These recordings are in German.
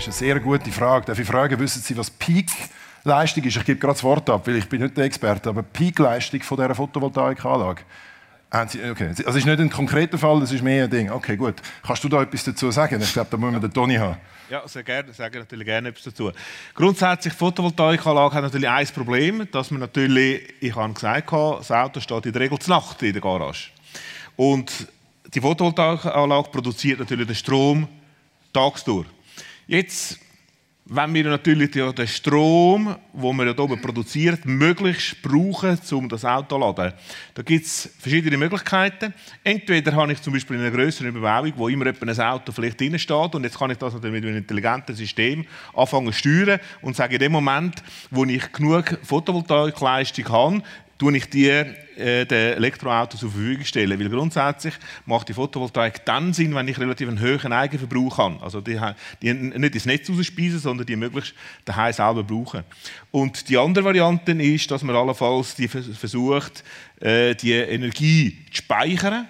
Ist eine sehr gute Frage. Darf ich fragen, wissen Sie, was Peak-Leistung ist? Ich gebe gerade das Wort ab, weil ich bin nicht der Experte, aber Peak-Leistung von dieser Photovoltaikanlage. Okay. Also es ist nicht ein konkreter Fall, das ist mehr ein Ding. Okay, gut. Kannst du da etwas dazu sagen? Ich glaube, da muss man den Toni haben. Ja, sehr gerne. Sage natürlich gerne etwas dazu. Grundsätzlich, Photovoltaikanlage hat natürlich ein Problem, dass man natürlich, ich habe gesagt, das Auto steht in der Regel zur Nacht in der Garage. Und die Photovoltaikanlage produziert natürlich den Strom tagsdurch. Jetzt wenn wir natürlich den Strom, den wir hier oben produziert, möglichst brauchen, um das Auto zu laden. Da gibt es verschiedene Möglichkeiten. Entweder habe ich zum Beispiel eine größere Überbauung, wo immer ein Auto vielleicht drin steht und jetzt kann ich das natürlich mit einem intelligenten System anfangen zu steuern und sage, in dem Moment, wo ich genug Photovoltaikleistung habe, tue ich die äh, den Elektroautos zur Verfügung stellen. Weil grundsätzlich macht die Photovoltaik dann Sinn, wenn ich relativ einen hohen Eigenverbrauch habe. Also die, die nicht ins Netz ausspeisen, sondern die möglichst daheim selber brauchen. Und die andere Variante ist, dass man allenfalls die versucht, äh, die Energie zu speichern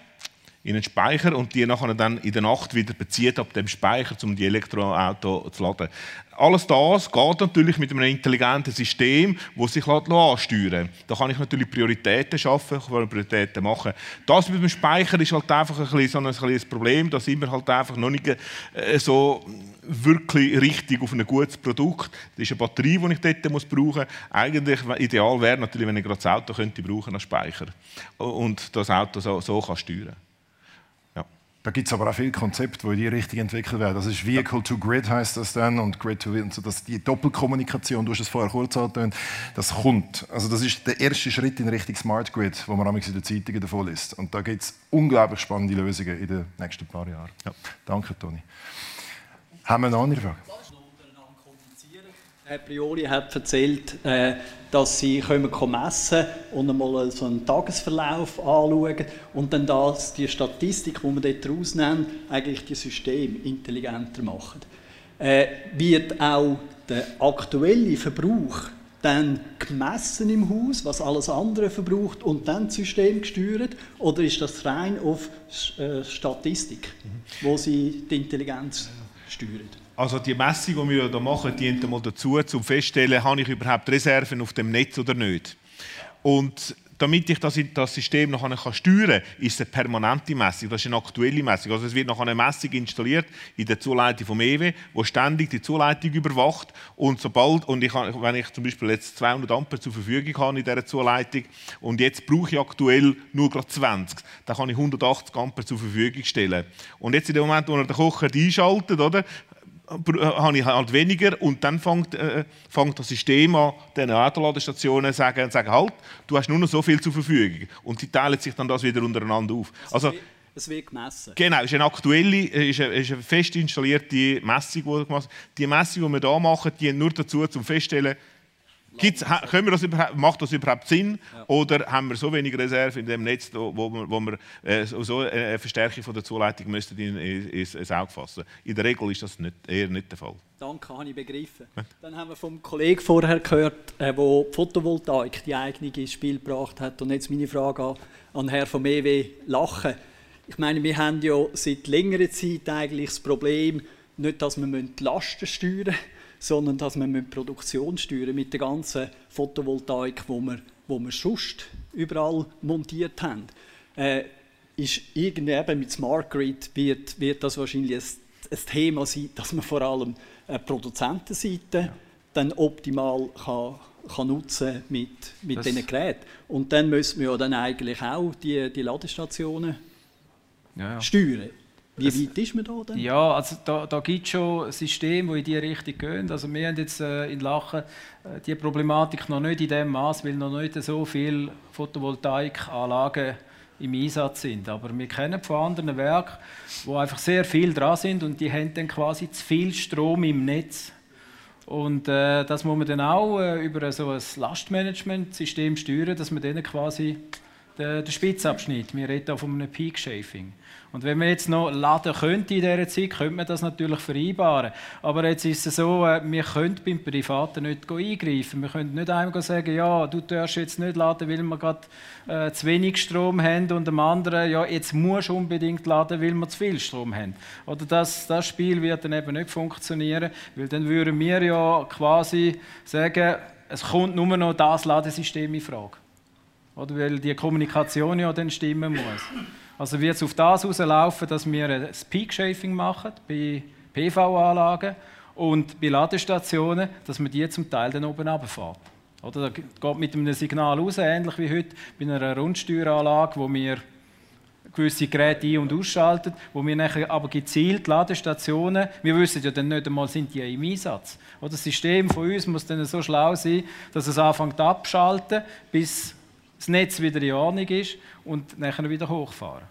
in einen Speicher und die nachher dann in der Nacht wieder bezieht ab dem Speicher, um die Elektroauto zu laden. Alles das geht natürlich mit einem intelligenten System, das sich ansteuern. Da kann ich natürlich Prioritäten schaffen, ich kann Prioritäten machen. Das mit dem Speicher ist halt einfach ein bisschen, ein kleines Problem. Da sind wir halt einfach noch nicht äh, so wirklich richtig auf ein gutes Produkt. Das ist eine Batterie, die ich dort muss brauchen muss. Eigentlich ideal wäre natürlich, wenn ich gerade das Auto könnte brauchen als Speicher und das Auto so, so kann steuern kann. Da gibt es aber auch viele Konzepte, die in die Richtung entwickelt werden. Das ist Vehicle to Grid heißt das dann und Grid to Wheel. So, dass die Doppelkommunikation, du hast es vorher kurz angetönt, das kommt. Also das ist der erste Schritt in Richtung Smart Grid, wo man in den Zeitungen davon liest. Und da gibt es unglaublich spannende Lösungen in den nächsten paar Jahren. Ja. Danke, Toni. Haben wir eine andere Frage? Herr Prioli hat erzählt, äh, dass sie können messen und einmal so einen Tagesverlauf anschauen und dann das, die Statistik, die wir dort rausnehmen, eigentlich die Systeme intelligenter machen. Äh, wird auch der aktuelle Verbrauch dann gemessen im Haus, was alles andere verbraucht und dann das System gesteuert? Oder ist das rein auf äh, Statistik, mhm. wo Sie die Intelligenz steuern? Also die Messung, die wir hier machen, dient einmal dazu, um festzustellen, habe ich überhaupt Reserven auf dem Netz oder nicht. Und damit ich das, das System noch steuern kann, ist es eine permanente Messung. Das ist eine aktuelle Messung. Also es wird noch eine Messung installiert in der Zuleitung vom EW, wo ständig die Zuleitung überwacht. Und sobald, und ich, wenn ich zum Beispiel jetzt 200 Ampere zur Verfügung habe in dieser Zuleitung und jetzt brauche ich aktuell nur gerade 20, dann kann ich 180 Ampere zur Verfügung stellen. Und jetzt in dem Moment, wo er den Kocher einschaltet, oder, habe ich halt weniger und dann fängt, äh, fängt das System an, den Autoladestationen zu sagen, sagen, halt, du hast nur noch so viel zur Verfügung. Und die teilen sich dann das wieder untereinander auf. Also, es wird gemessen. Genau, es ist eine aktuelle, ist eine, ist eine fest installierte Messung, die gemacht Die Messung, die wir hier machen, dient nur dazu, um festzustellen, Gibt's, können wir das überhaupt, macht das überhaupt Sinn? Ja. Oder haben wir so wenig Reserve in dem Netz, wo wir, wo wir äh, so eine Verstärkung von der Zuleitung müssten in, ins, ins Auge fassen? In der Regel ist das nicht, eher nicht der Fall. Danke, habe ich begriffen. Dann haben wir vom Kollegen vorher gehört, der äh, die Photovoltaik die eigene ins Spiel gebracht hat. Und jetzt meine Frage an, an Herrn vom EW Lachen. Ich meine, wir haben ja seit längerer Zeit eigentlich das Problem, nicht, dass wir Lasten steuern müssen, sondern dass wir mit Produktion steuern, mit der ganzen Photovoltaik, wo wir, wo wir sonst überall montiert haben. Äh, ist irgendwie mit Smart Grid wird, wird das wahrscheinlich ein, ein Thema sein, dass man vor allem äh, Produzentenseite ja. dann optimal kann, kann nutzen mit, mit diesen Geräten. Und dann müssen wir ja dann eigentlich auch die, die Ladestationen ja, ja. steuern. Wie weit ist man da denn? Ja, also da, da gibt es schon Systeme, die in diese Richtung gehen. Also wir haben jetzt äh, in Lachen äh, die Problematik noch nicht in dem Maß, weil noch nicht so viele Photovoltaikanlagen im Einsatz sind. Aber wir kennen von anderen Werken, wo einfach sehr viel dran sind und die haben dann quasi zu viel Strom im Netz. Und äh, das muss man dann auch äh, über so ein Lastmanagement-System steuern, dass man denen quasi der, der Spitzabschnitt. Wir reden auch von einem Peak Shaving. Und wenn man jetzt noch laden könnte in dieser Zeit, könnte man das natürlich vereinbaren. Aber jetzt ist es so, äh, wir können beim Privaten nicht eingreifen. Wir können nicht einmal sagen, ja, du darfst jetzt nicht laden, weil wir gerade äh, zu wenig Strom haben und dem anderen, ja, jetzt musst du unbedingt laden, weil wir zu viel Strom haben. Oder das, das Spiel wird dann eben nicht funktionieren, weil dann würden wir ja quasi sagen, es kommt nur noch das Ladesystem in Frage. Oder weil die Kommunikation ja dann stimmen muss. Also wird es auf das herauslaufen, dass wir ein Peak-Shaving machen bei PV-Anlagen und bei Ladestationen, dass man die zum Teil dann oben runterfährt. Oder da geht mit einem Signal raus, ähnlich wie heute bei einer Rundsteueranlage, wo wir gewisse Geräte ein- und ausschalten, wo wir nachher aber gezielt Ladestationen, wir wissen ja dann nicht einmal, sind die im Einsatz. Oder das System von uns muss dann so schlau sein, dass es anfängt abschalten, bis das Netz wieder in Ordnung ist und nachher wieder hochfahren.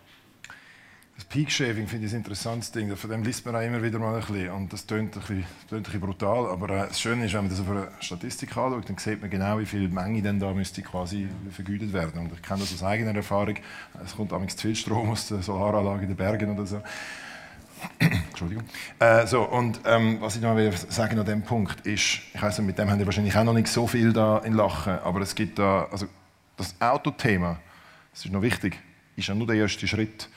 Das Peak Shaving finde ich ein interessantes Ding. Von dem liest man auch immer wieder mal ein bisschen. Und das klingt ein bisschen, klingt ein bisschen brutal. Aber äh, das Schöne ist, wenn man das auf einer Statistik anschaut, dann sieht man genau, wie viel Menge denn da müsste quasi vergütet werden. Und ich kenne das aus eigener Erfahrung. Es kommt amigs zu viel Strom aus der Solaranlage in den Bergen oder so. Entschuldigung. Äh, so, und ähm, was ich noch will sagen an dem Punkt ist, ich weiß mit dem haben wir wahrscheinlich auch noch nicht so viel da in Lachen, aber es gibt da, also das Autothema, das ist noch wichtig, ist ja nur der erste Schritt.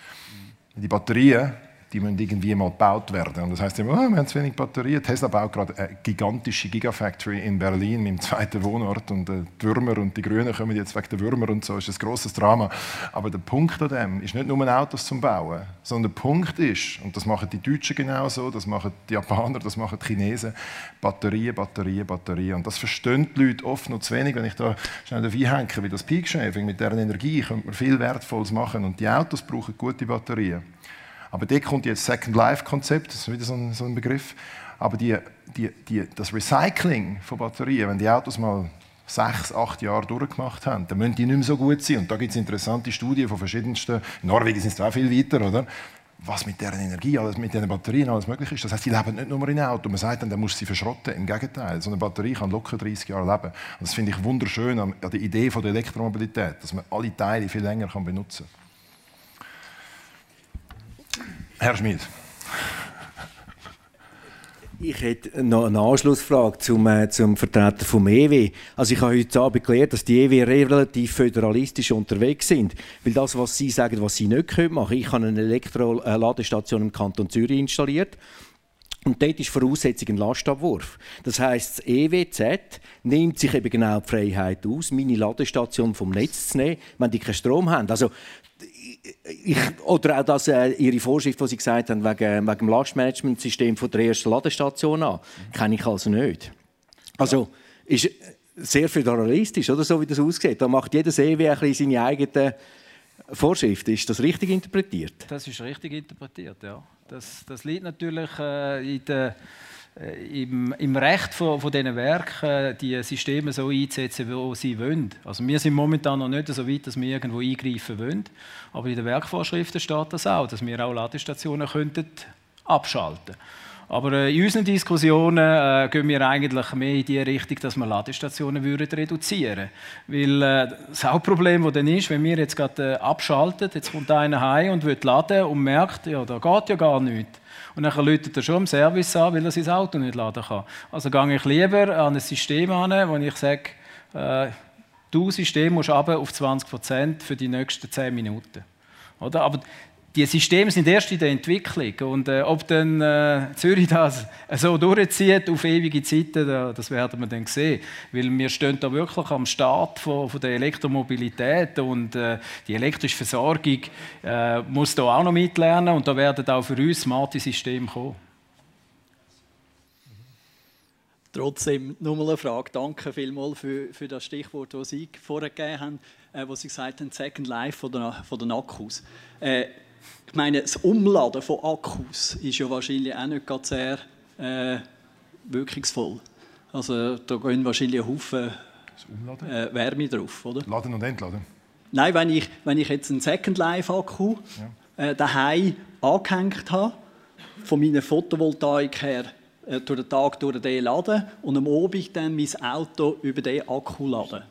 Die Batterien, die müssen irgendwie mal gebaut werden. Und das heißt immer, oh, wir haben zu wenig Batterien. Tesla baut gerade eine gigantische Gigafactory in Berlin, im zweiten Wohnort. Und die Würmer und die Grünen kommen jetzt wegen der Würmer und so. Das ist ein grosses Drama. Aber der Punkt an dem ist nicht nur Autos zum Bauen, sondern der Punkt ist, und das machen die Deutschen genauso, das machen die Japaner, das machen die Chinesen, Batterien, Batterien, Batterien. Und das verstehen die Leute oft noch zu wenig, wenn ich da schnell dabei wie das Peak Shaving, mit deren Energie könnte man viel Wertvolles machen. Und die Autos brauchen gute Batterien. Aber dort kommt jetzt Second Life-Konzept, das ist wieder so ein, so ein Begriff. Aber die, die, die, das Recycling von Batterien, wenn die Autos mal sechs, acht Jahre durchgemacht haben, dann müssen die nicht mehr so gut sein. Und da gibt es interessante Studien von verschiedensten, in Norwegen sind es auch viel weiter, oder? was mit deren Energie, alles mit diesen Batterien alles möglich ist. Das heißt, die leben nicht nur in Auto. Man sagt dann, dann muss sie verschrotten. Im Gegenteil, so eine Batterie kann locker 30 Jahre leben. Und das finde ich wunderschön an der Idee von der Elektromobilität, dass man alle Teile viel länger kann benutzen kann. Herr Schmid. Ich hätte noch eine Anschlussfrage zum, äh, zum Vertreter vom EW. Also ich habe heute Abend gelernt, dass die EW relativ föderalistisch unterwegs sind. Weil das, was Sie sagen, was Sie nicht können machen. Ich habe eine Elektroladestation im Kanton Zürich installiert. Und dort ist Voraussetzung ein Lastabwurf. Das heißt, das EWZ nimmt sich eben genau die Freiheit aus, meine Ladestation vom Netz zu nehmen, wenn die keinen Strom haben. Also ich, oder auch das, äh, Ihre Vorschrift, die Sie gesagt haben, wegen, wegen dem Lastmanagementsystem von der ersten Ladestation an, kenne ich also nicht. Also ist sehr föderalistisch, oder so wie das aussieht. Da macht jeder EW seine eigene Vorschrift. Ist das richtig interpretiert? Das ist richtig interpretiert, ja. Das, das liegt natürlich äh, in der im, im Recht von, von diesen Werken äh, die Systeme so einzusetzen, wie sie wollen. Also wir sind momentan noch nicht so weit, dass wir irgendwo eingreifen wollen. Aber in den Werkvorschriften steht das auch, dass wir auch Ladestationen könnten abschalten aber äh, in unseren Diskussionen äh, gehen wir eigentlich mehr in die Richtung, dass wir Ladestationen würden reduzieren würden. Weil äh, das Hauptproblem, das dann ist, wenn wir jetzt gerade äh, abschalten, jetzt kommt einer heim und will laden und merkt, ja, da geht ja gar nichts und dann läutet er schon im Service an, weil er sein Auto nicht laden kann. Also gehe ich lieber an ein System an, wo ich sage, äh, du System musst aber auf 20% für die nächsten 10 Minuten. Oder? Aber die Systeme sind erst in der Entwicklung. Und äh, ob dann äh, Zürich das so durchzieht auf ewige Zeiten, da, das werden wir dann sehen. Weil wir stehen da wirklich am Start von, von der Elektromobilität und äh, die elektrische Versorgung äh, muss da auch noch mitlernen und da werden auch für uns smarte Systeme kommen. Trotzdem nur mal eine Frage. Danke vielmals für, für das Stichwort, das Sie vorher gegeben haben, äh, wo Sie gesagt haben, Second Life von den, von den Akkus. Äh, ich meine, das Umladen von Akkus ist ja wahrscheinlich auch nicht ganz sehr äh, wirkungsvoll. Also da gehen wahrscheinlich ein Haufen äh, Wärme drauf, oder? Laden und entladen? Nein, wenn ich, wenn ich jetzt einen Second Life Akku ja. äh, daheim angehängt habe, von meiner Photovoltaik her äh, durch den Tag durch den laden und am Abend dann mein Auto über den Akku laden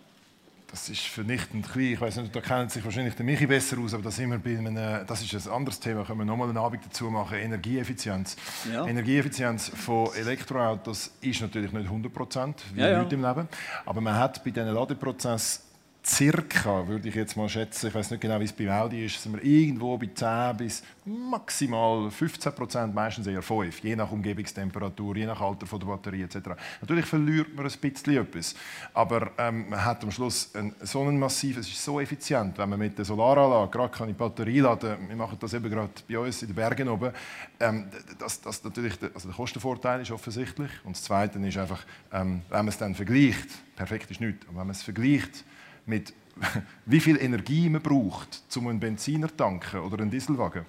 das ist vernichtend klein. Ich weiß nicht, da kennt sich wahrscheinlich der Michi besser aus, aber das, sind wir bei einem, das ist ein anderes Thema. Können wir nochmal einen Abend dazu machen? Energieeffizienz. Ja. Energieeffizienz von Elektroautos ist natürlich nicht 100 Prozent, wie ja, ja. im Leben. Aber man hat bei diesen Ladeprozessen circa, würde ich jetzt mal schätzen, ich weiß nicht genau, wie es bei Audi ist, sind wir irgendwo bei 10 bis maximal 15 Prozent, meistens eher 5, je nach Umgebungstemperatur, je nach Alter von der Batterie etc. Natürlich verliert man ein bisschen etwas, aber ähm, man hat am Schluss ein, so ein massives, es ist so effizient, wenn man mit der Solaranlage gerade kann die Batterie laden, wir machen das eben gerade bei uns in den Bergen oben, ähm, das, das natürlich also der Kostenvorteil ist offensichtlich und das Zweite ist einfach, ähm, wenn man es dann vergleicht, perfekt ist nichts, aber wenn man es vergleicht mit wie viel Energie man braucht, um einen Benziner zu tanken oder einen Dieselwagen,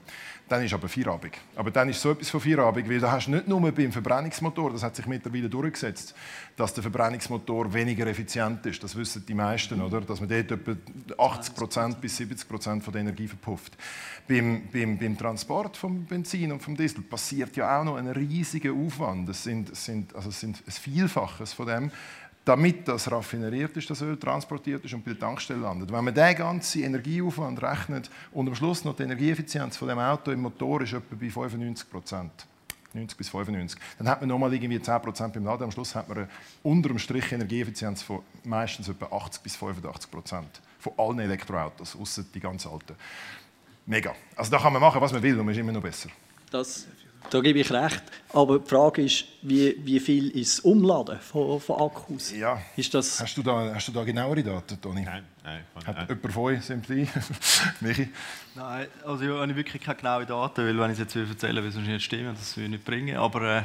dann ist aber Feierabend. Aber dann ist so etwas von Feierabend, weil da hast du nicht nur beim Verbrennungsmotor, das hat sich mittlerweile durchgesetzt, dass der Verbrennungsmotor weniger effizient ist. Das wissen die meisten, oder? Dass man dort etwa 80% bis 70 von der Energie verpufft. Beim, beim, beim Transport vom Benzin und vom Diesel passiert ja auch noch ein riesiger Aufwand. Es sind, sind, also es sind ein Vielfaches von dem damit das raffineriert ist, das Öl transportiert ist und bei der Tankstelle landet. Wenn man den ganzen Energieaufwand rechnet und am Schluss noch die Energieeffizienz von dem Auto im Motor ist etwa bei 95 Prozent. 90 bis 95. Dann hat man nochmal irgendwie 10 Prozent beim Laden. Am Schluss hat man unter dem Strich Energieeffizienz von meistens etwa 80 bis 85 Prozent von allen Elektroautos, außer die ganz alten. Mega. Also da kann man machen, was man will und man ist immer noch besser. Das da gebe ich recht. Aber die Frage ist, wie, wie viel ist das Umladen von, von Akkus? Ja. Ist das hast, du da, hast du da genauere Daten, Toni? Nein. nein Hat nein. jemand von euch Sympathie? Michi? Nein, also ich habe wirklich keine genauen Daten, weil wenn ich es jetzt erzählen würde, würde es nicht stimmen, das würde ich nicht bringen. Aber äh,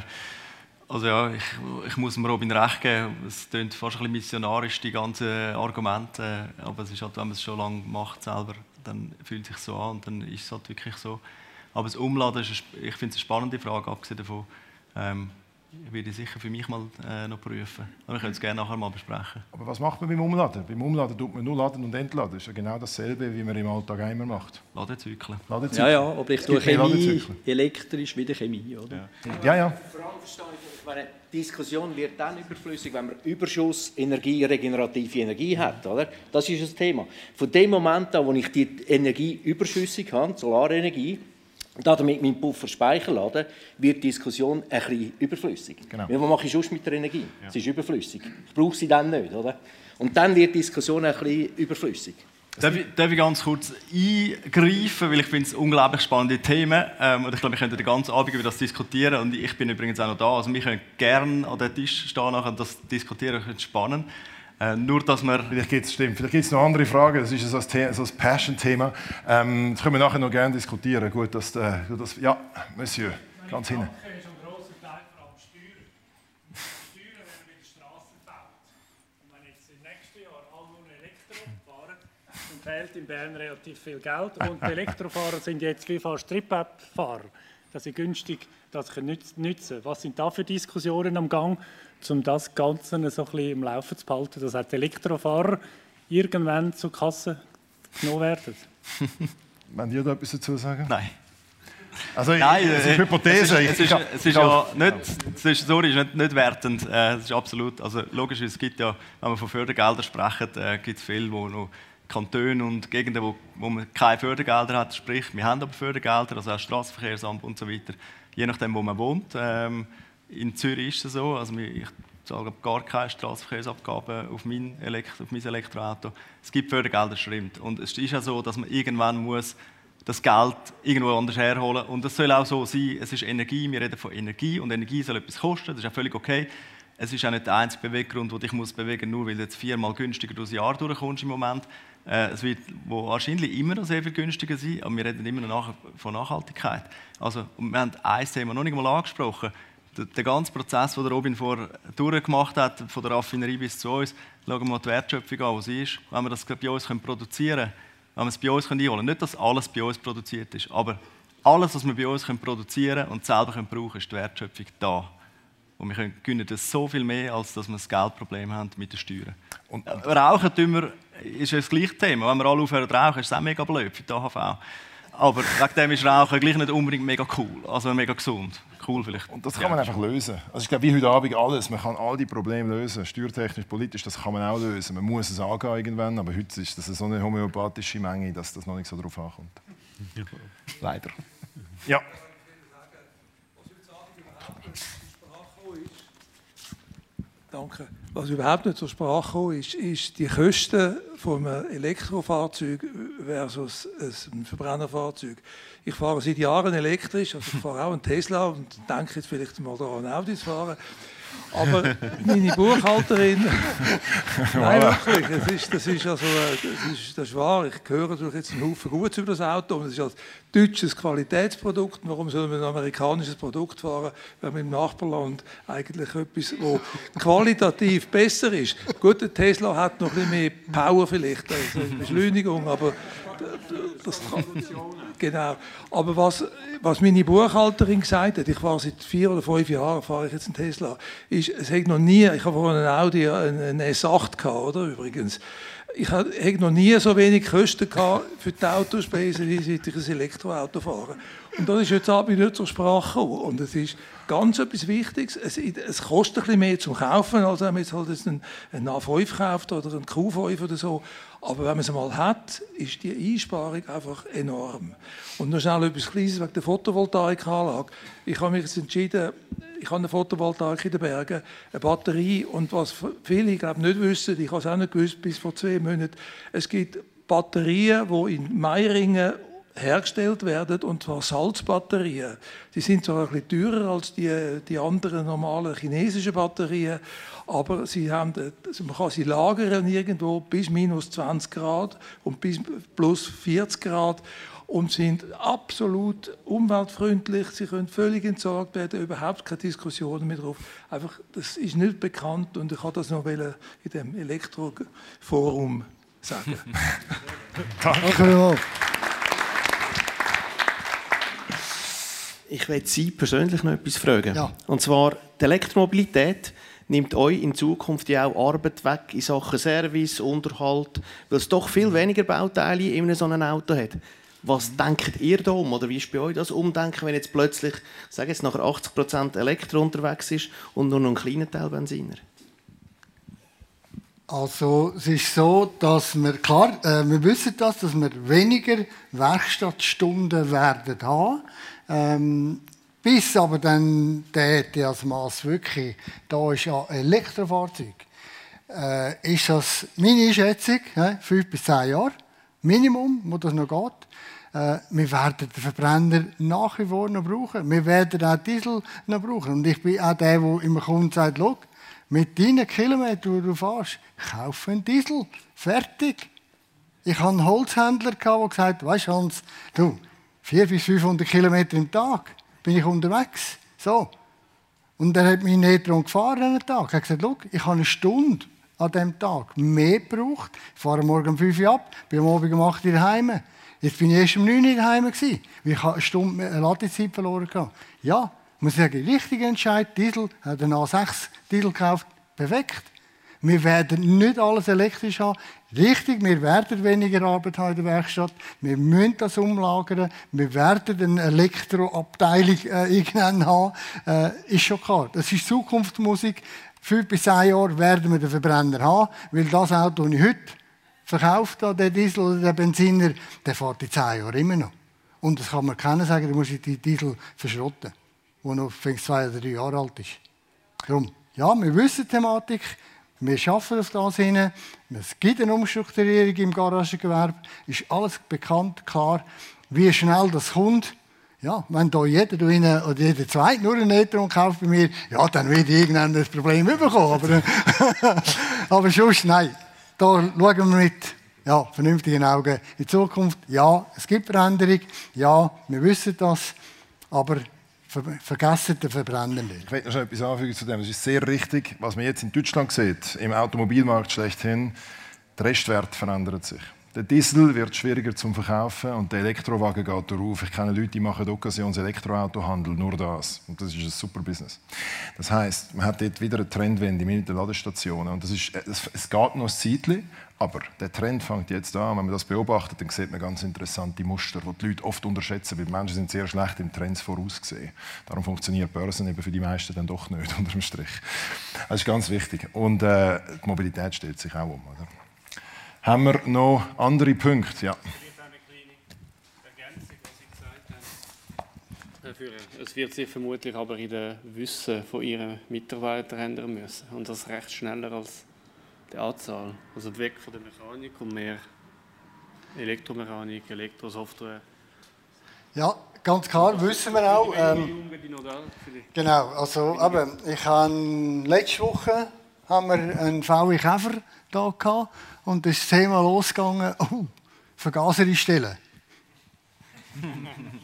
also ja, ich, ich muss mir Robin recht geben, es klingt fast ein bisschen missionarisch, die ganzen Argumente, aber es ist halt, wenn man es schon lange macht selber, dann fühlt es sich so an und dann ist es halt wirklich so. Aber das Umladen, ist, ich finde es eine spannende Frage, abgesehen davon. Ähm, ich werde sicher für mich mal äh, noch prüfen. Aber wir können es gerne nachher mal besprechen. Aber was macht man beim Umladen? Beim Umladen tut man nur laden und entladen. Das ist ja genau dasselbe, wie man im Alltag immer macht. Ladezyklen. Ladezyklen. Ja, ja, aber ich tue Chemie elektrisch wie die Chemie, oder? Ja, ja. ja. Vor allem verstehe ich, meine, die Diskussion wird dann überflüssig, wenn man Überschuss Energie, regenerative Energie hat, oder? Das ist das Thema. Von dem Moment an, wo ich die Energie überschüssig habe, Solarenergie, damit meinen Puffer speichern laden, wird die Diskussion ein bisschen überflüssig. Genau. Weil was mache ich sonst mit der Energie? Ja. Sie ist überflüssig. Ich brauche sie dann nicht, oder? Und dann wird die Diskussion ein bisschen überflüssig. Darf ich, darf ich ganz kurz eingreifen, weil ich finde es unglaublich spannende Themen ähm, und ich glaube, wir können den ganzen Abend über das diskutieren und ich bin übrigens auch noch da, also wir können gerne an den Tisch stehen und das diskutieren, ich spannend. Äh, nur, dass wir vielleicht gibt es stimmt, vielleicht gibt es noch andere Fragen. Das ist so ein, so ein Passion-Thema. Ähm, das können wir nachher noch gerne diskutieren. Gut, dass, äh, das, ja, Monsieur, ganz hinten. fehlt in Bern relativ viel Geld und die Elektrofahrer sind jetzt wie fast Trip-App-Fahrer, dass sie günstig das nutzen Was sind da für Diskussionen am Gang? Um das Ganze so ein bisschen im Laufen zu behalten, dass auch die Elektrofahrer irgendwann zur Kasse genommen werden. Wollen ihr da etwas dazu sagen? Nein. Also, Nein, es ist äh, Hypothese. Es ist, es ist, es ist ja nicht, es ist, sorry, ist nicht, nicht wertend. Äh, es ist absolut, also logisch, es gibt ja, wenn wir von Fördergeldern sprechen, äh, gibt es viele, wo noch Kantone und Gegenden, wo, wo man keine Fördergelder hat, sprich, wir haben aber Fördergelder, also auch Straßenverkehrsamt und so weiter, je nachdem, wo man wohnt. Ähm, in Zürich ist es so, also ich zahle gar keine Straßenverkehrsabgaben auf mein, Elektro, auf mein Elektroauto. Es gibt Fördergelder, stimmt. Und es ist ja so, dass man irgendwann muss das Geld irgendwo anders herholen Und das soll auch so sein, es ist Energie, wir reden von Energie und Energie soll etwas kosten, das ist auch völlig okay. Es ist auch nicht der einzige Beweggrund, den dich muss bewegen nur weil du jetzt viermal günstiger durchs Jahr durchkommst im Moment. Äh, es wird wahrscheinlich immer noch sehr viel günstiger sein, aber wir reden immer noch von Nachhaltigkeit. Also, wir haben ein Thema noch nicht mal angesprochen der ganze Prozess, den Robin vor durchgemacht hat, von der Raffinerie bis zu uns, schauen wir mal die Wertschöpfung an, was ist. Wenn wir das bei uns produzieren können, wenn wir es bei uns einholen können, nicht, dass alles bei uns produziert ist, aber alles, was wir bei uns produzieren können und selber brauchen können, ist die Wertschöpfung da. Und wir können gewinnen das so viel mehr, als dass wir das Geldproblem haben mit den Steuern. Und, Rauchen tun wir, ist das gleiche Thema. Wenn wir alle aufhören zu rauchen, ist es auch mega blöd für die AHV. Aber wegen dem ist Rauchen gleich nicht unbedingt mega cool, also mega gesund. Cool vielleicht. Und das kann man einfach lösen. Also ich glaube, wie heute Abend alles. Man kann all die Probleme lösen. Steuertechnisch, politisch, das kann man auch lösen. Man muss es angehen irgendwann, aber heute ist das so eine homöopathische Menge, dass das noch nicht so drauf ankommt. Leider. Ja. Danke. Was überhaupt nicht zur Sprache kommt, ist, ist die Kosten von einem Elektrofahrzeug versus einem Verbrennerfahrzeug. Ich fahre seit Jahren elektrisch, also ich fahre auch einen Tesla und denke jetzt vielleicht mal daran, Audi zu fahren. Aber meine Buchhalterin, nein, wirklich, das ist, das ist also, das ist, das ist wahr. Ich höre natürlich jetzt einen Haufen Gutes über das Auto und es ist als deutsches Qualitätsprodukt. Warum soll man ein amerikanisches Produkt fahren, wenn man im Nachbarland eigentlich etwas, wo qualitativ besser ist? Gut, der Tesla hat noch ein bisschen mehr Power vielleicht, also Beschleunigung, aber genau. Aber was, was meine Buchhalterin gesagt hat, ich fahre seit vier oder fünf Jahren, fahre ich jetzt einen Tesla, ist, es hat noch nie, ich habe vorhin einen Audi, einen S8 gehabt, oder, übrigens. Ich habe noch nie so wenig Kosten gehabt für die Autospesen, wie seit ich ein Elektroauto fahre. Und das ist jetzt Abend nicht zur Sprache gekommen. Und es ist ganz etwas Wichtiges. Es, es kostet ein bisschen mehr zum Kaufen, als wenn man jetzt halt einen, einen A5 kauft oder einen Q5 oder so. Aber wenn man es mal hat, ist die Einsparung einfach enorm. Und noch schnell etwas Kleines wegen der Photovoltaikanlage. Ich habe mich jetzt entschieden, ich habe eine Photovoltaik in den Bergen, eine Batterie und was viele glaube nicht wissen, ich habe es auch nicht gewusst bis vor zwei Monaten, es gibt Batterien, die in Meiringen hergestellt werden, und zwar Salzbatterien. Die sind zwar ein bisschen teurer als die, die anderen normalen chinesischen Batterien, aber sie haben, also man kann sie lagern irgendwo bis minus 20 Grad und bis plus 40 Grad und sind absolut umweltfreundlich. Sie können völlig entsorgt werden, überhaupt keine Diskussionen mehr drauf. Einfach, das ist nicht bekannt und ich wollte das noch in dem Elektroforum sagen. Danke. Ich werde Sie persönlich noch etwas fragen. Ja. Und zwar, die Elektromobilität nimmt euch in Zukunft ja auch Arbeit weg in Sachen Service, Unterhalt, weil es doch viel weniger Bauteile in so einem Auto hat. Was denkt ihr da um? Oder wie ist bei euch das Umdenken, wenn jetzt plötzlich, sage jetzt, nachher 80% Elektro unterwegs ist und nur noch ein kleiner Teil Benziner? Also es ist so, dass wir, klar, äh, wir wissen das, dass wir weniger Werkstattstunden werden haben. Ähm, bis aber dann der ETS-Mass wirklich da ist, ja Elektrofahrzeug, äh, ist das meine Einschätzung, äh, fünf bis zehn Jahre, Minimum, wo das noch geht. Äh, wir werden den Verbrenner nach wie vor noch brauchen. Wir werden auch Diesel noch brauchen. Und ich bin auch der, der immer kommt und sagt, Schau, mit deinen Kilometern, die du fährst, kauf einen Diesel. Fertig. Ich hatte einen Holzhändler, der gesagt hat, weißt Hans, du, 400 bis 500 Kilometer im Tag bin ich unterwegs. So. Und er hat mich nicht darum gefahren an Tag. Er hat gesagt, ich habe eine Stunde an diesem Tag mehr gebraucht. Ich fahre morgen um 5 Uhr ab, bin am Abend um 8 Uhr daheim. Jetzt bin ich erst um 9 Uhr daheim weil ich eine Stunde Ladezeit verloren habe. Ja, ich muss sagen, richtiger Entscheid. Diesel, hat einen A6 Diesel gekauft. Perfekt. Wir werden nicht alles elektrisch haben. Richtig, wir werden weniger Arbeit haben in der Werkstatt. Wir müssen das umlagern. Wir werden eine Elektroabteilung äh, irgendwann haben. Äh, ist schon klar. Das ist Zukunftsmusik. Fünf bis zehn Jahre werden wir den Verbrenner haben, weil das Auto, das ich heute verkauft habe, der Diesel oder der Benziner, der fährt in zehn Jahren immer noch. Und das kann man keiner sagen, da muss ich die Diesel verschrotten der noch zwei oder drei Jahre alt ist. Darum, ja, wir wissen die Thematik, wir arbeiten auf das hin, es gibt eine Umstrukturierung im Garagengewerbe, ist alles bekannt, klar, wie schnell das kommt. Ja, wenn da jeder da oder jeder Zweite nur einen e kauft bei mir, ja, dann wird irgendwann das Problem bekommen. Aber, aber sonst, nein. Da schauen wir mit ja, vernünftigen Augen in Zukunft. Ja, es gibt Veränderung. Ja, wir wissen das. Aber Ver vergessen den Verbrenner nicht. Ich möchte noch etwas anfügen zu dem. Es ist sehr richtig, was man jetzt in Deutschland sieht, im Automobilmarkt schlechthin, der Restwert verändert sich. Der Diesel wird schwieriger zum Verkaufen und der Elektrowagen geht darauf. Ich kenne Leute, die machen Occasions-Elektroautohandel, nur das. Und das ist ein super Business. Das heißt, man hat dort wieder eine Trendwende mit den Ladestationen. Und das ist, es, es geht noch ein Zeitchen, aber der Trend fängt jetzt an. Wenn man das beobachtet, dann sieht man ganz interessante Muster, die die Leute oft unterschätzen, weil die Menschen sind sehr schlecht im Trends vorausgesehen. Darum funktioniert Börsen eben für die meisten dann doch nicht, unter dem Strich. Das ist ganz wichtig. Und äh, die Mobilität stellt sich auch um. Oder? Haben wir noch andere Punkte? Ja. Es wird sich vermutlich aber in den Wissen von Ihren Mitarbeitern ändern müssen. Und das recht schneller als die Anzahl. Also weg von der Mechanik und mehr Elektromechanik, Elektrosoftware. Ja, ganz klar, wissen wir auch. Ähm, genau, also eben, ich habe letzte Woche haben wir einen VW Käfer da gehabt und das Thema losgegangen, oh, Vergaser einstellen.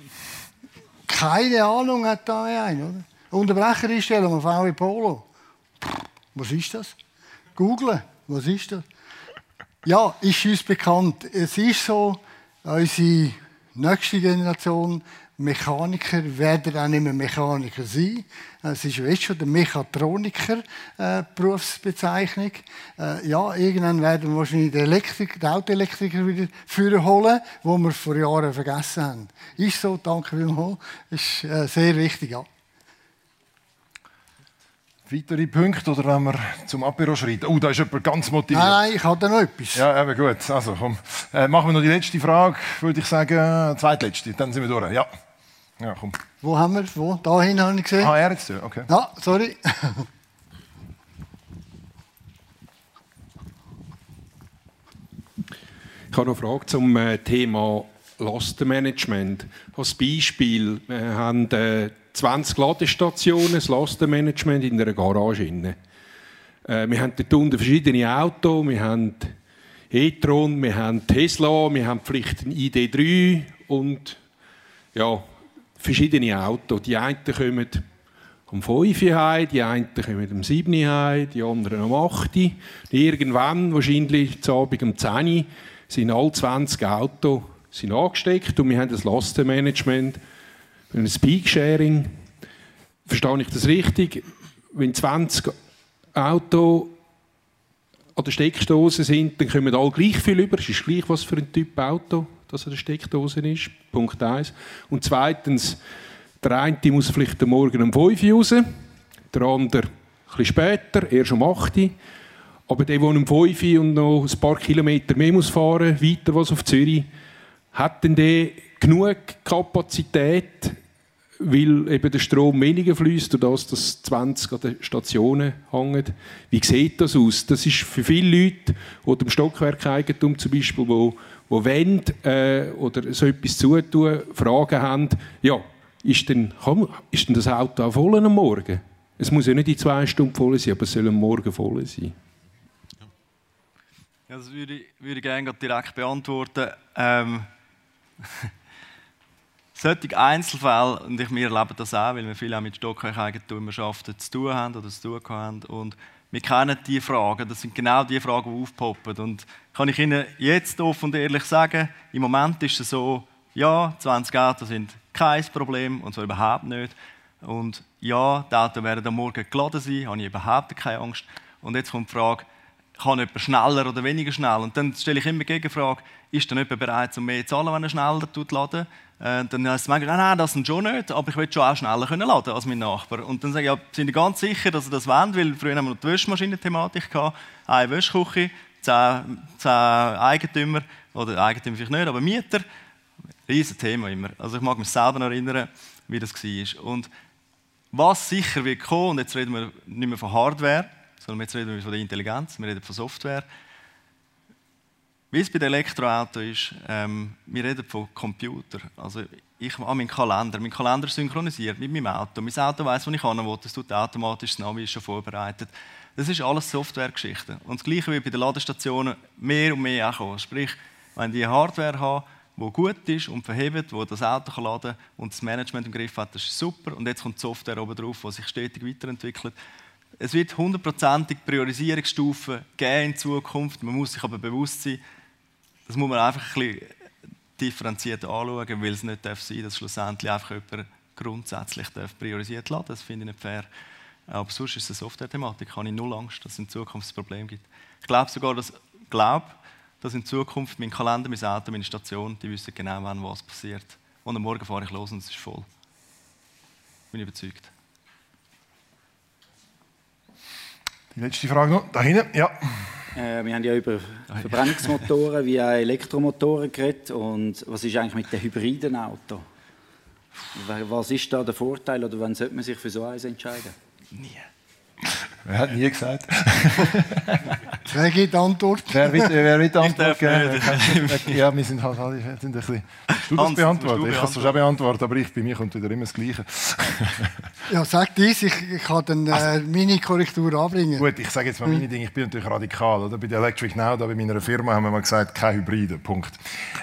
Keine Ahnung hat da ein, oder? Unterbrecher einstellen am VW Polo. Was ist das? Googlen, was ist das? Ja, ist uns bekannt. Es ist so, unsere nächste Generation Mechaniker werden auch nicht mehr Mechaniker sein. Es ist jetzt schon der Mechatroniker äh. Äh, ja, irgendwann werden wir wahrscheinlich den, Elektrik, den Autoelektriker wieder führen holen, wo wir vor Jahren vergessen haben. Ist so, danke vielmals. Ist äh, sehr wichtig. Ja. Weitere Punkte oder wenn wir zum Apero schreiten? Oh, da ist jemand ganz motiviert. Nein, ich habe da noch etwas. Ja, eben gut. Also komm, äh, machen wir noch die letzte Frage, würde ich sagen. Zweitletzte, dann sind wir durch. Ja. Ja, komm. Wo haben wir Wo? Dahin habe ich gesehen. Ah, er jetzt, okay. Ja, sorry. ich habe noch eine Frage zum äh, Thema Lastenmanagement. Als Beispiel, wir haben äh, 20 Ladestationen, das Lastenmanagement in einer Garage. Äh, wir haben dort unten verschiedene Autos, wir haben e-tron, wir haben Tesla, wir haben vielleicht ein ID3 und ja, verschiedene Autos. Die einen kommen um 5 Uhr die einen kommen um 7 Uhr die anderen um 8 Uhr. Irgendwann, wahrscheinlich zu Abend um 10 Uhr, sind alle 20 Autos angesteckt und wir haben das Lastenmanagement, ein Speak-Sharing. Verstehe ich das richtig? Wenn 20 Autos an der Steckdose sind, dann kommen alle gleich viel über. Es ist gleich, was für ein Typ Auto dass er der Steckdose ist. Punkt 1. Und zweitens, der eine muss vielleicht am Morgen um 5 Uhr raus, der andere ein bisschen später, erst um 8 Uhr. Aber der, der um 5 Uhr und noch ein paar Kilometer mehr muss fahren weiter was auf Zürich, hat denn der genug Kapazität, weil eben der Strom weniger fließt, dadurch, dass 20 an den Stationen hängen. Wie sieht das aus? Das ist für viele Leute, die dem Stockwerkeigentum zum Beispiel, wo die wollen, äh, oder so etwas zutun, Fragen haben, ja, ist denn, komm, ist denn das Auto auch voll am Morgen? Es muss ja nicht in zwei Stunden voll sein, aber es soll am Morgen voll sein. Ja, das würde ich, würde ich gerne direkt beantworten. Ähm, solche Einzelfälle, und ich, wir erleben das auch, weil wir viel auch mit Stockwerkeigentummerschaften zu tun haben oder zu tun haben, und wir kennen diese Fragen, das sind genau die Fragen, die aufpoppen. Und kann ich Ihnen jetzt offen und ehrlich sagen, im Moment ist es so, ja, 20 Autos sind kein Problem, und zwar überhaupt nicht. Und ja, die Autos werden am Morgen geladen sein, habe ich überhaupt keine Angst. Und jetzt kommt die Frage, kann jemand schneller oder weniger schnell? Und dann stelle ich immer die Gegenfrage, ist dann jemand bereit, um mehr zu zahlen, wenn er schneller laden äh, Dann heißt es manchmal, nein, nein, das sind schon nicht, aber ich will schon auch schneller können laden als mein Nachbar. Und dann sage ich, ja, sind Sie ganz sicher, dass Sie das wollen? Weil früher haben wir noch die Wäschmaschinen-Thematik gehabt, eine Wäschküche, zehn, zehn Eigentümer, oder Eigentümer vielleicht nicht, aber Mieter. Riesen Thema immer. Also ich mag mich selber noch erinnern, wie das war. Und was sicher wird kommen, und jetzt reden wir nicht mehr von Hardware, sondern jetzt reden wir von der Intelligenz, wir reden von Software. Wie es bei den Elektroautos ist, ähm, wir reden von Computer. Also ich habe meinen Kalender, mein Kalender synchronisiert mit meinem Auto. Mein Auto weiß, wo ich hin will, das tut automatisch, das Navi ist schon vorbereitet. Das ist alles Softwaregeschichte. Und das Gleiche wird bei den Ladestationen mehr und mehr auch kommen. Sprich, wenn die Hardware haben, die gut ist und verhebt, wo das Auto laden kann und das Management im Griff hat, das ist super. Und jetzt kommt die Software oben drauf, die sich stetig weiterentwickelt. Es wird hundertprozentig Priorisierungsstufen geben in Zukunft. Man muss sich aber bewusst sein, das muss man einfach ein bisschen differenziert anschauen, weil es nicht darf sein dass schlussendlich einfach jemand grundsätzlich darf priorisiert laden Das finde ich nicht fair. Aber sonst ist es eine Software-Thematik. Ich habe null Angst, dass es in Zukunft ein Problem gibt. Ich glaube sogar, dass, glaube, dass in Zukunft mein Kalender, mein Auto, meine Station, die wissen genau, wann was passiert. Und am Morgen fahre ich los und es ist voll. Bin ich überzeugt. Die letzte Frage noch, da hinten, ja. Äh, wir haben ja über Verbrennungsmotoren wie auch Elektromotoren geredet. Und was ist eigentlich mit den hybriden Autos? Was ist da der Vorteil oder wann sollte man sich für so eins entscheiden? Nie. Wer hat nie gesagt? wer gibt die Antwort? Wer wird, wer wird die Antwort geben? ja, wir sind halt alle sind ein bisschen... Du das beantworten? Ich kann es schon beantworten, aber ich, bei mir kommt wieder immer das Gleiche. ja, sag dies, ich, ich kann dann äh, also, meine Korrektur anbringen. Gut, ich sage jetzt mal meine Dinge. Ich bin natürlich radikal. Oder? Bei der Electric Now, da bei meiner Firma, haben wir mal gesagt, kein Hybride, Punkt.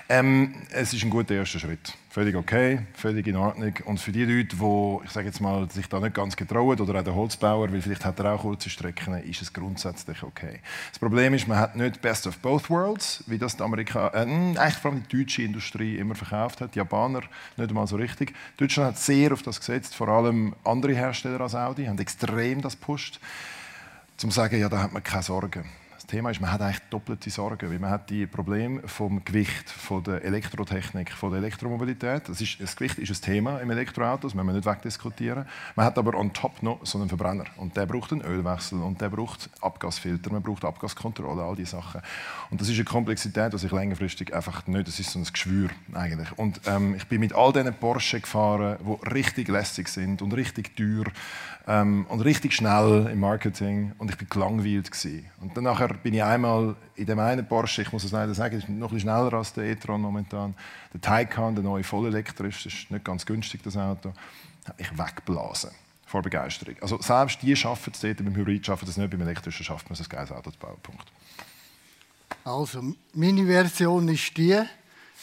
Ähm, es ist ein guter erster Schritt völlig okay, völlig in Ordnung. Und für die Leute, die ich sage jetzt mal, sich da nicht ganz getrauen, oder auch der Holzbauer, weil vielleicht hat er auch kurze Strecken, ist es grundsätzlich okay. Das Problem ist, man hat nicht Best of Both Worlds, wie das die Amerikaner, äh, eigentlich vor allem die deutsche Industrie immer verkauft hat, die Japaner nicht einmal so richtig. Deutschland hat sehr auf das gesetzt, vor allem andere Hersteller als Audi haben extrem das pusht, zum sagen, ja, da hat man keine Sorgen. Thema ist, man hat eigentlich doppelte Sorgen, weil man hat die Probleme vom Gewicht, von der Elektrotechnik, von der Elektromobilität. Das, ist, das Gewicht ist ein Thema im Elektroauto, das müssen wir nicht wegdiskutieren. Man hat aber on top noch so einen Verbrenner und der braucht einen Ölwechsel und der braucht Abgasfilter, man braucht Abgaskontrolle, all diese Sachen. Und das ist eine Komplexität, die sich längerfristig einfach nicht, das ist so ein Geschwür eigentlich. Und ähm, ich bin mit all diesen Porsche gefahren, die richtig lässig sind und richtig teuer ähm, und richtig schnell im Marketing und ich bin gelangweilt gewesen. Und dann nachher bin ich einmal in dem einen Porsche, ich muss es leider sagen, ist noch ein schneller als der e-tron momentan, der Taycan, der neue vollelektrisch, das ist nicht ganz günstig das Auto, hat mich weggeblasen vor Begeisterung. Also selbst die schaffen es dort, beim Hybrid schaffen das nicht, beim elektrischen schafft man es, ein geiles Auto zu bauen. Punkt. Also meine Version ist die,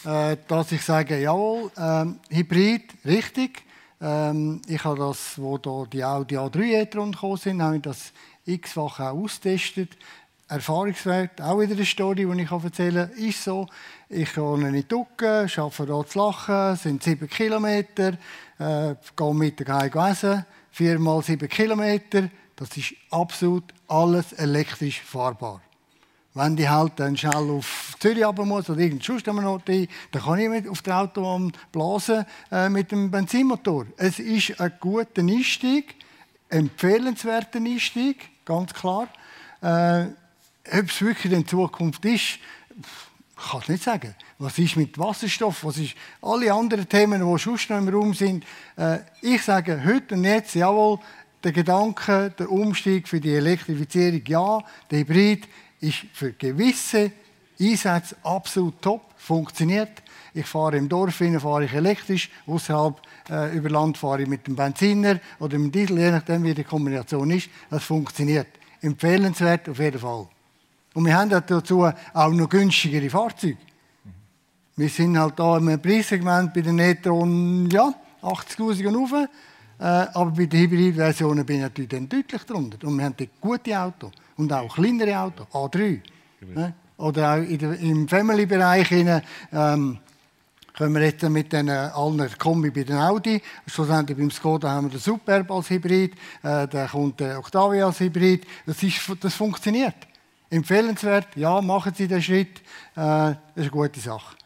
äh, dass ich sage, jawohl, ähm, Hybrid, richtig, ähm, ich habe das, wo da die Audi A3 e-tron gekommen sind, habe ich das x-fach auch austestet. Erfahrungswert, auch wieder eine Story, die ich erzählen kann, ist so. Ich gehe nicht ducken, arbeite hier zu lachen, sind sieben Kilometer, äh, gehe Mittag heim essen, viermal sieben Kilometer. Das ist absolut alles elektrisch fahrbar. Wenn ich halt dann schnell auf Zürich runter muss oder irgendeinen rein, dann kann ich mit auf der Autobahn blasen äh, mit dem Benzinmotor. Es ist ein guter Einstieg, empfehlenswerter Einstieg, ganz klar. Äh, ob es wirklich in Zukunft ist, kann ich nicht sagen. Was ist mit Wasserstoff? Was ist alle anderen Themen, die schon noch im Raum sind? Äh, ich sage heute und jetzt, jawohl, der Gedanke, der Umstieg für die Elektrifizierung, ja, der Hybrid ist für gewisse Einsätze absolut top, funktioniert. Ich fahre im Dorf fahre ich elektrisch, außerhalb äh, über Land fahre ich mit dem Benziner oder mit dem Diesel, je nachdem wie die Kombination ist. Das funktioniert. Empfehlenswert auf jeden Fall. Und wir haben dazu auch noch günstigere Fahrzeuge. Wir sind halt da im Preissegment bei den e ja, 80'000 und rauf. Äh, aber bei den Hybrid-Versionen bin ich natürlich dann deutlich drunter. Und wir haben dort gute Autos und auch kleinere Autos, A3. Ne? Oder auch der, im Family-Bereich ähm, können wir jetzt mit den äh, allen Kombi bei den Audi. Schlussendlich beim Skoda haben wir den Superb als Hybrid, äh, dann kommt der Octavia als Hybrid. Das, ist, das funktioniert. Empfehlenswert, ja, machen Sie den Schritt. Äh, das ist eine gute Sache.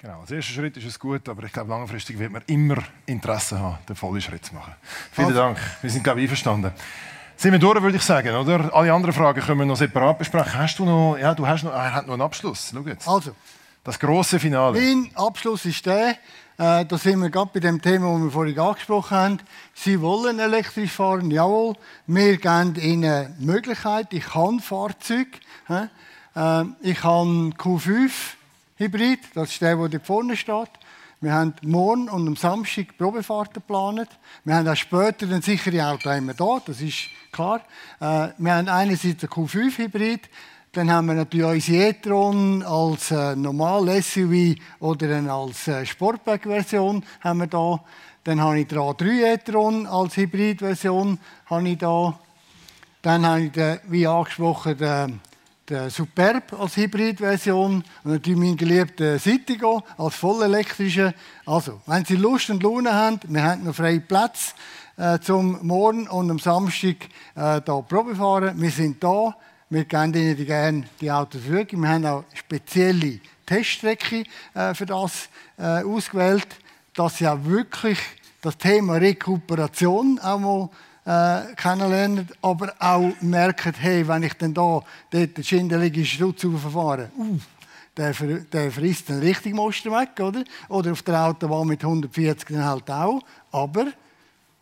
Genau, als erster Schritt ist es gut, aber ich glaube, langfristig wird man immer Interesse haben, den vollen Schritt zu machen. Vielen also. Dank, wir sind, glaube ich, einverstanden. Sind wir durch, würde ich sagen, oder? Alle anderen Fragen können wir noch separat besprechen. Hast du noch, ja, du hast noch, er hat noch einen Abschluss. Schau jetzt. Also. Das große Finale. Mein Abschluss ist der, äh, da sind wir gerade bei dem Thema, das wir vorhin angesprochen haben. Sie wollen elektrisch fahren, jawohl. Wir geben Ihnen die Möglichkeit, ich kann Fahrzeug. Äh, ich kann Q5 Hybrid, das ist der, der da vorne steht. Wir haben morgen und am Samstag Probefahrten geplant. Wir haben auch später ein sicheres Auto immer da, das ist klar. Äh, wir haben einerseits einen Q5-Hybrid, dann haben wir natürlich unsere e-tron als äh, normal SUV oder als äh, Sportback-Version haben wir da. Dann habe ich den A3 e-tron als Hybrid-Version. Dann habe ich, den, wie angesprochen, den der Superb als Hybridversion und natürlich mein geliebter Citigo als vollelektrische. Also, wenn Sie Lust und Laune haben, wir haben noch freie Platz äh, zum Morgen und am Samstag äh, da Probe fahren. Wir sind da. Wir geben Ihnen gerne die Autos zur Verfügung. Wir haben auch spezielle Teststrecke äh, für das äh, ausgewählt, dass Sie auch wirklich das Thema Rekuperation auch mal äh, kennenlernen, aber auch merken, hey, wenn ich dann da dort den schindeligen Stutz verfahre, uh, der, der frisst dann richtig Muster weg, oder? Oder auf der Autobahn mit 140 dann halt auch, aber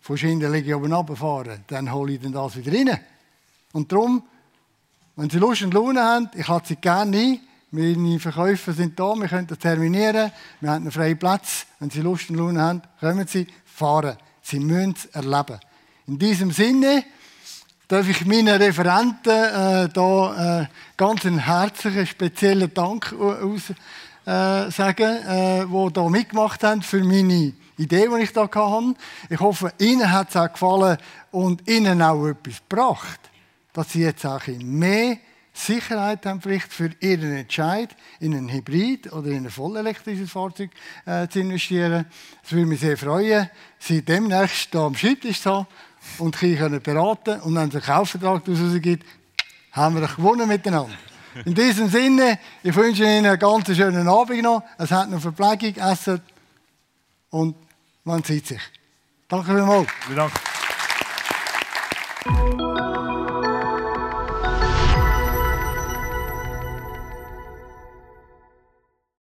von Schindeligen oben runterfahren, dann hole ich dann das wieder rein. Und darum, wenn Sie Lust und Laune haben, ich lade Sie gerne ein, meine Verkäufer sind da, wir können das terminieren, wir haben einen freien Platz. Wenn Sie Lust und Laune haben, kommen Sie, fahren. Sie müssen es erleben. In diesem Sinne darf ich meinen Referenten äh, da äh, ganz einen herzlichen, speziellen Dank aus, äh, sagen, äh, die da mitgemacht haben für meine Idee, die ich da hatte. Ich hoffe, Ihnen hat es auch gefallen und Ihnen auch etwas gebracht, dass Sie jetzt auch mehr Sicherheit haben vielleicht für Ihren Entscheid, in einen Hybrid oder in ein vollelektrisches Fahrzeug äh, zu investieren. Es würde mich sehr freuen, Sie demnächst hier am Schreibtisch zu haben und können beraten und wenn es einen Kaufvertrag daraus gibt, haben wir gewonnen miteinander. In diesem Sinne, ich wünsche Ihnen einen ganz schönen Abend noch. Es hat noch Verpflegung, Essen und man sieht sich. Danke vielmals. Danke.